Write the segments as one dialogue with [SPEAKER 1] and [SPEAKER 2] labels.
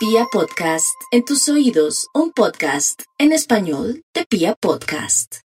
[SPEAKER 1] Pia Podcast, en tus oídos, un podcast en español de Pia Podcast.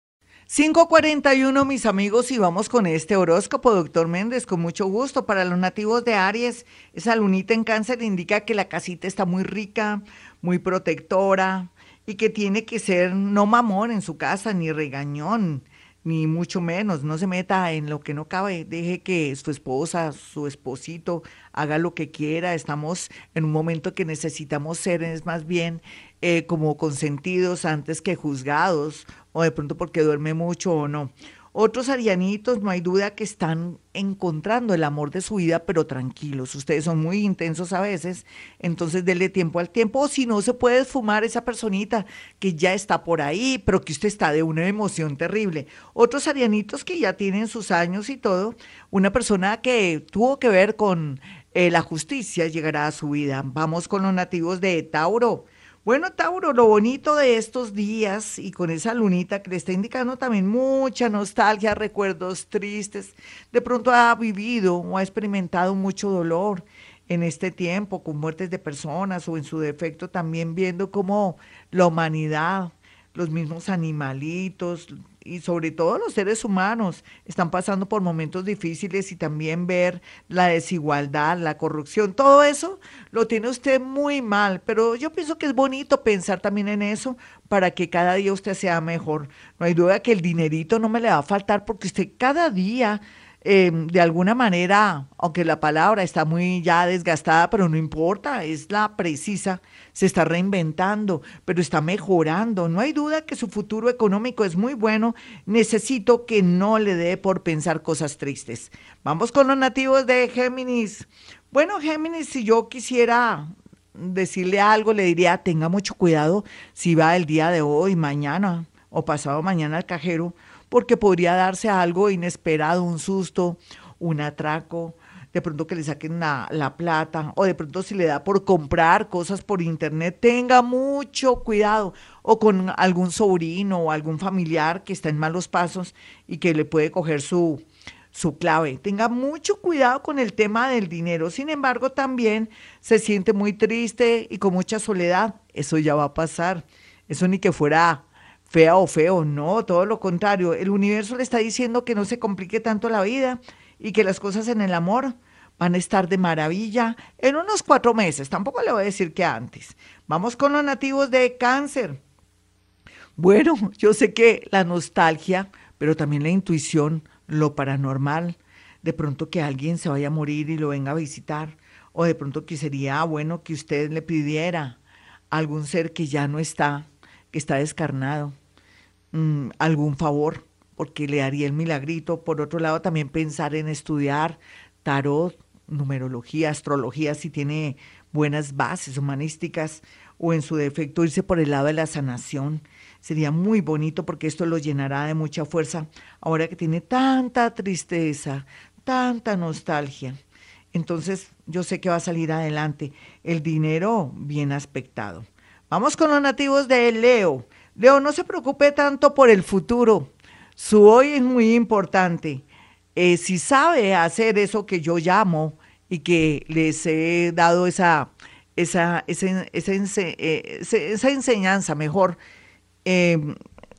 [SPEAKER 2] 541 mis amigos y vamos con este horóscopo, doctor Méndez, con mucho gusto. Para los nativos de Aries, esa lunita en cáncer indica que la casita está muy rica, muy protectora y que tiene que ser no mamón en su casa ni regañón ni mucho menos, no se meta en lo que no cabe, deje que su esposa, su esposito haga lo que quiera, estamos en un momento que necesitamos ser es más bien eh, como consentidos antes que juzgados, o de pronto porque duerme mucho o no. Otros arianitos, no hay duda que están encontrando el amor de su vida, pero tranquilos. Ustedes son muy intensos a veces, entonces denle tiempo al tiempo. O si no, se puede fumar esa personita que ya está por ahí, pero que usted está de una emoción terrible. Otros arianitos que ya tienen sus años y todo, una persona que tuvo que ver con eh, la justicia llegará a su vida. Vamos con los nativos de Tauro. Bueno, Tauro, lo bonito de estos días y con esa lunita que le está indicando también mucha nostalgia, recuerdos tristes, de pronto ha vivido o ha experimentado mucho dolor en este tiempo con muertes de personas o en su defecto también viendo cómo la humanidad, los mismos animalitos, y sobre todo los seres humanos están pasando por momentos difíciles y también ver la desigualdad, la corrupción, todo eso lo tiene usted muy mal, pero yo pienso que es bonito pensar también en eso para que cada día usted sea mejor. No hay duda que el dinerito no me le va a faltar porque usted cada día Em, de alguna manera, aunque la palabra está muy ya desgastada, pero no importa, es la precisa, se está reinventando, pero está mejorando. No hay duda que su futuro económico es muy bueno. Necesito que no le dé por pensar cosas tristes. Vamos con los nativos de Géminis. Bueno, Géminis, si yo quisiera decirle algo, le diría, tenga mucho cuidado si va el día de hoy, mañana o pasado mañana al cajero porque podría darse algo inesperado, un susto, un atraco, de pronto que le saquen la, la, plata, o de pronto si le da por comprar cosas por internet, tenga mucho cuidado, o con algún sobrino o algún familiar que está en malos pasos y que le puede coger su, su clave. Tenga mucho cuidado con el tema del dinero. Sin embargo, también se siente muy triste y con mucha soledad. Eso ya va a pasar. Eso ni que fuera fea o feo, no, todo lo contrario. El universo le está diciendo que no se complique tanto la vida y que las cosas en el amor van a estar de maravilla en unos cuatro meses. Tampoco le voy a decir que antes. Vamos con los nativos de cáncer. Bueno, yo sé que la nostalgia, pero también la intuición, lo paranormal, de pronto que alguien se vaya a morir y lo venga a visitar, o de pronto que sería bueno que usted le pidiera a algún ser que ya no está, que está descarnado, Mm, algún favor, porque le haría el milagrito. Por otro lado, también pensar en estudiar tarot, numerología, astrología, si tiene buenas bases humanísticas, o en su defecto irse por el lado de la sanación. Sería muy bonito porque esto lo llenará de mucha fuerza ahora que tiene tanta tristeza, tanta nostalgia. Entonces yo sé que va a salir adelante. El dinero bien aspectado. Vamos con los nativos de Leo. Leo, no se preocupe tanto por el futuro. Su hoy es muy importante. Eh, si sabe hacer eso que yo llamo y que les he dado esa, esa, esa, eh, enseñanza mejor, em,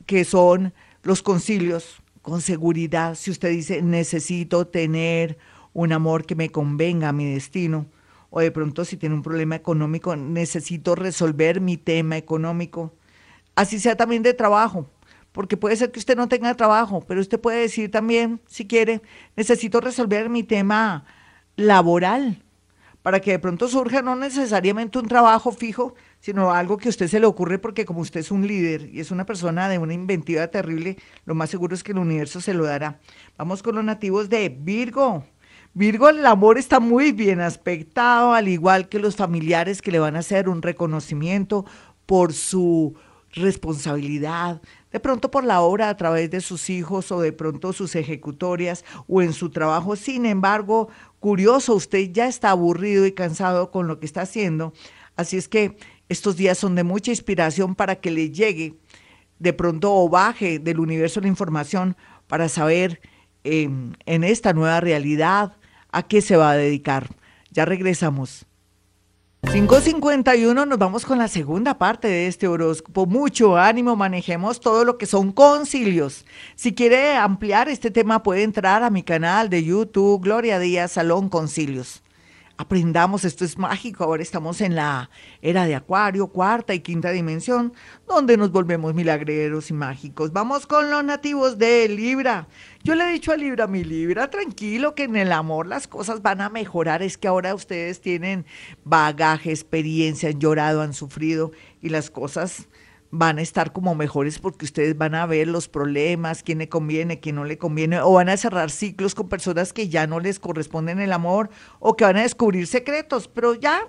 [SPEAKER 2] que son los concilios con seguridad. Si usted dice, necesito tener un amor que me convenga a mi destino, o de pronto si tiene un problema económico, necesito resolver mi tema económico así sea también de trabajo, porque puede ser que usted no tenga trabajo, pero usted puede decir también, si quiere, necesito resolver mi tema laboral, para que de pronto surja no necesariamente un trabajo fijo, sino algo que a usted se le ocurre porque como usted es un líder y es una persona de una inventiva terrible, lo más seguro es que el universo se lo dará. Vamos con los nativos de Virgo. Virgo, el amor está muy bien aspectado, al igual que los familiares que le van a hacer un reconocimiento por su responsabilidad, de pronto por la obra a través de sus hijos o de pronto sus ejecutorias o en su trabajo. Sin embargo, curioso, usted ya está aburrido y cansado con lo que está haciendo. Así es que estos días son de mucha inspiración para que le llegue de pronto o baje del universo la información para saber em, en esta nueva realidad a qué se va a dedicar. Ya regresamos. 551 nos vamos con la segunda parte de este horóscopo. Mucho ánimo, manejemos todo lo que son concilios. Si quiere ampliar este tema puede entrar a mi canal de YouTube Gloria Díaz Salón Concilios aprendamos, esto es mágico, ahora estamos en la era de Acuario, cuarta y quinta dimensión, donde nos volvemos milagreros y mágicos. Vamos con los nativos de Libra. Yo le he dicho a Libra, mi Libra, tranquilo, que en el amor las cosas van a mejorar, es que ahora ustedes tienen bagaje, experiencia, han llorado, han sufrido y las cosas van a estar como mejores porque ustedes van a ver los problemas, quién le conviene, quién no le conviene, o van a cerrar ciclos con personas que ya no les corresponden el amor o que van a descubrir secretos, pero ya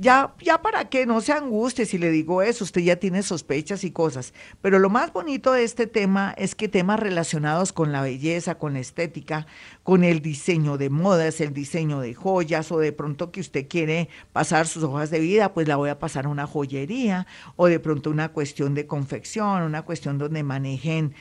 [SPEAKER 2] ya, ya para que no se angustie si le digo eso, usted ya tiene sospechas y cosas. Pero lo más bonito de este tema es que temas relacionados con la belleza, con la estética, con el diseño de modas, el diseño de joyas, o de pronto que usted quiere pasar sus hojas de vida, pues la voy a pasar a una joyería, o de pronto una cuestión de confección, una cuestión donde manejen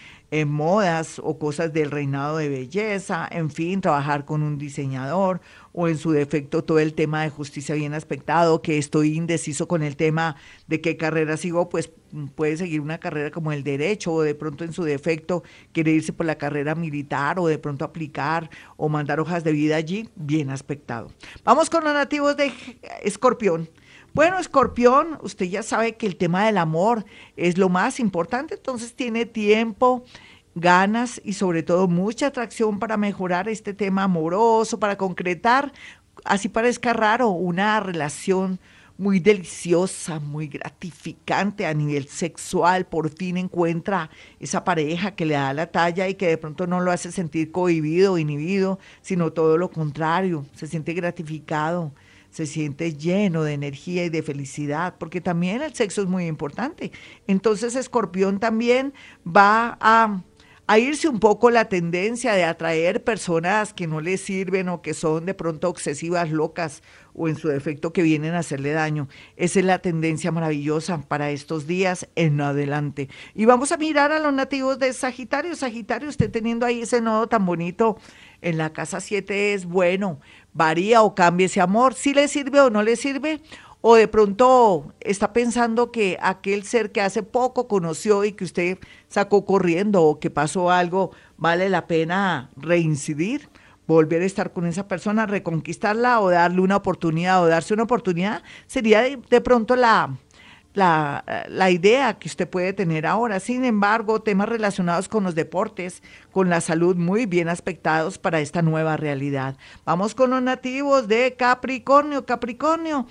[SPEAKER 2] modas o cosas del reinado de belleza, en fin, trabajar con un diseñador o en su defecto todo el tema de justicia bien aspectado, que estoy indeciso con el tema de qué carrera sigo, pues mm, puede seguir una carrera como el derecho o de pronto en su defecto quiere irse por la carrera militar o de pronto aplicar o mandar hojas de vida allí, bien aspectado. Vamos con los nativos de Escorpión. Bueno, Escorpión, usted ya sabe que el tema del amor es lo más importante, entonces tiene tiempo ganas y sobre todo mucha atracción para mejorar este tema amoroso, para concretar, así parezca raro, una relación muy deliciosa, muy gratificante a nivel sexual, por fin encuentra esa pareja que le da la talla y que de pronto no lo hace sentir cohibido, inhibido, sino todo lo contrario, se siente gratificado, se siente lleno de energía y de felicidad, porque también el sexo es muy importante. Entonces Escorpión también va a a irse un poco la tendencia de atraer personas que no le sirven o que son de pronto obsesivas, locas o en su defecto que vienen a hacerle daño. Esa es la tendencia maravillosa para estos días en adelante. Y vamos a mirar a los nativos de Sagitario. Sagitario, usted teniendo ahí ese nodo tan bonito en la casa 7 es bueno, varía o cambia ese amor, si le sirve o no le sirve o de pronto está pensando que aquel ser que hace poco conoció y que usted sacó corriendo o que pasó algo, vale la pena reincidir, volver a estar con esa persona, reconquistarla o darle una oportunidad o darse una oportunidad, sería de, pronto la, la, la, idea que usted puede tener ahora. Sin embargo, temas relacionados con los deportes, con la salud muy bien aspectados para esta nueva realidad. Vamos con los nativos de Capricornio. Capricornio.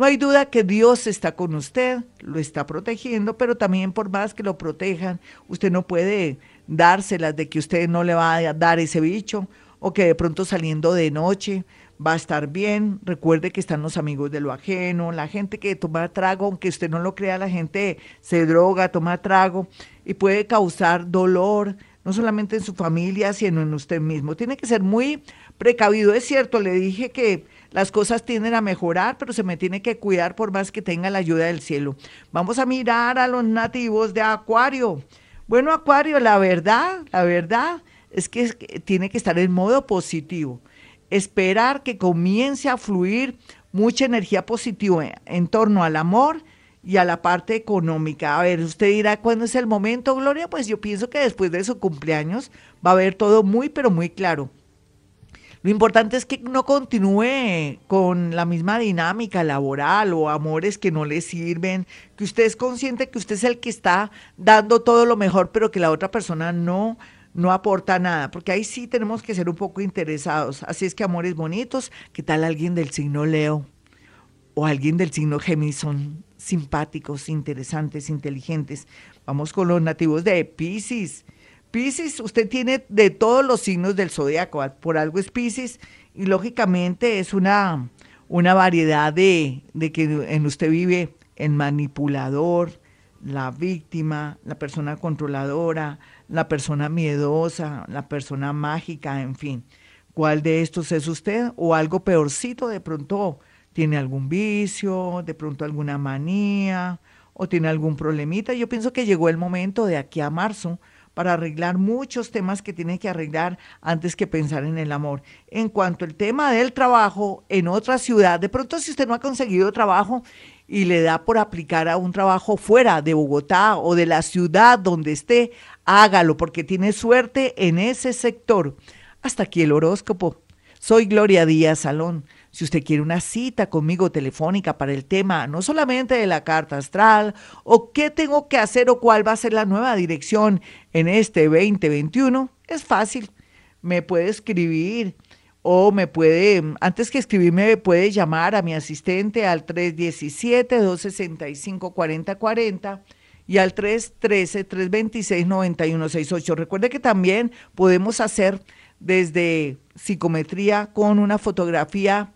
[SPEAKER 2] No hay duda que Dios está con usted, lo está protegiendo, pero también por más que lo protejan, usted no puede dárselas de que usted no le va a dar ese bicho o que de pronto saliendo de noche va a estar bien. Recuerde que están los amigos de lo ajeno, la gente que toma trago, aunque usted no lo crea, la gente se droga, toma trago y puede causar dolor, no solamente en su familia, sino en usted mismo. Tiene que ser muy precavido. Es cierto, le dije que las cosas tienden a mejorar, pero se me tiene que cuidar por más que tenga la ayuda del cielo. Vamos a mirar a los nativos de Acuario. Bueno, Acuario, la verdad, la verdad es que, tiene que estar en modo positivo. Esperar que comience a fluir mucha energía positiva en torno al amor y a la parte económica. A ver, usted dirá, ¿cuándo es el momento, Gloria? Pues yo pienso que después de su cumpleaños va a haber todo muy, pero muy claro. Lo importante es que no continúe con la misma dinámica laboral o amores que no le sirven, que usted es consciente que usted es el que está dando todo lo mejor, pero que la otra persona no no aporta nada, porque ahí sí tenemos que ser un poco interesados. Así es que amores bonitos, ¿qué tal alguien del signo Leo o alguien del signo Géminis son simpáticos, interesantes, inteligentes? Vamos con los nativos de Pisces. Pisces, usted tiene de todos los signos del zodiaco, por algo es Pisces, y lógicamente es una, una variedad de, de que en usted vive el manipulador, la víctima, la persona controladora, la persona miedosa, la persona mágica, en fin. ¿Cuál de estos es usted? O algo peorcito, de pronto tiene algún vicio, de pronto alguna manía, o tiene algún problemita. Yo pienso que llegó el momento de aquí a marzo para arreglar muchos temas que tiene que arreglar antes que pensar en el amor. En cuanto al tema del trabajo en otra ciudad, de pronto si usted no ha conseguido trabajo y le da por aplicar a un trabajo fuera de Bogotá o de la ciudad donde esté, hágalo porque tiene suerte en ese sector. Hasta aquí el horóscopo. Soy Gloria Díaz Salón. Si usted quiere una cita conmigo telefónica para el tema no solamente de la carta astral o qué tengo que hacer o cuál va a ser la nueva dirección en este 2021, es fácil. Me puede escribir o me puede, antes que escribirme, me puede llamar a mi asistente al 317-265-4040 y al 313-326-9168. Recuerde que también podemos hacer desde psicometría con una fotografía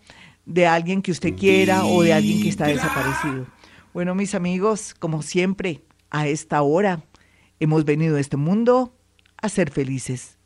[SPEAKER 2] de alguien que usted quiera o de alguien que está desaparecido. Bueno, mis amigos, como siempre, a esta hora hemos venido a este mundo a ser felices.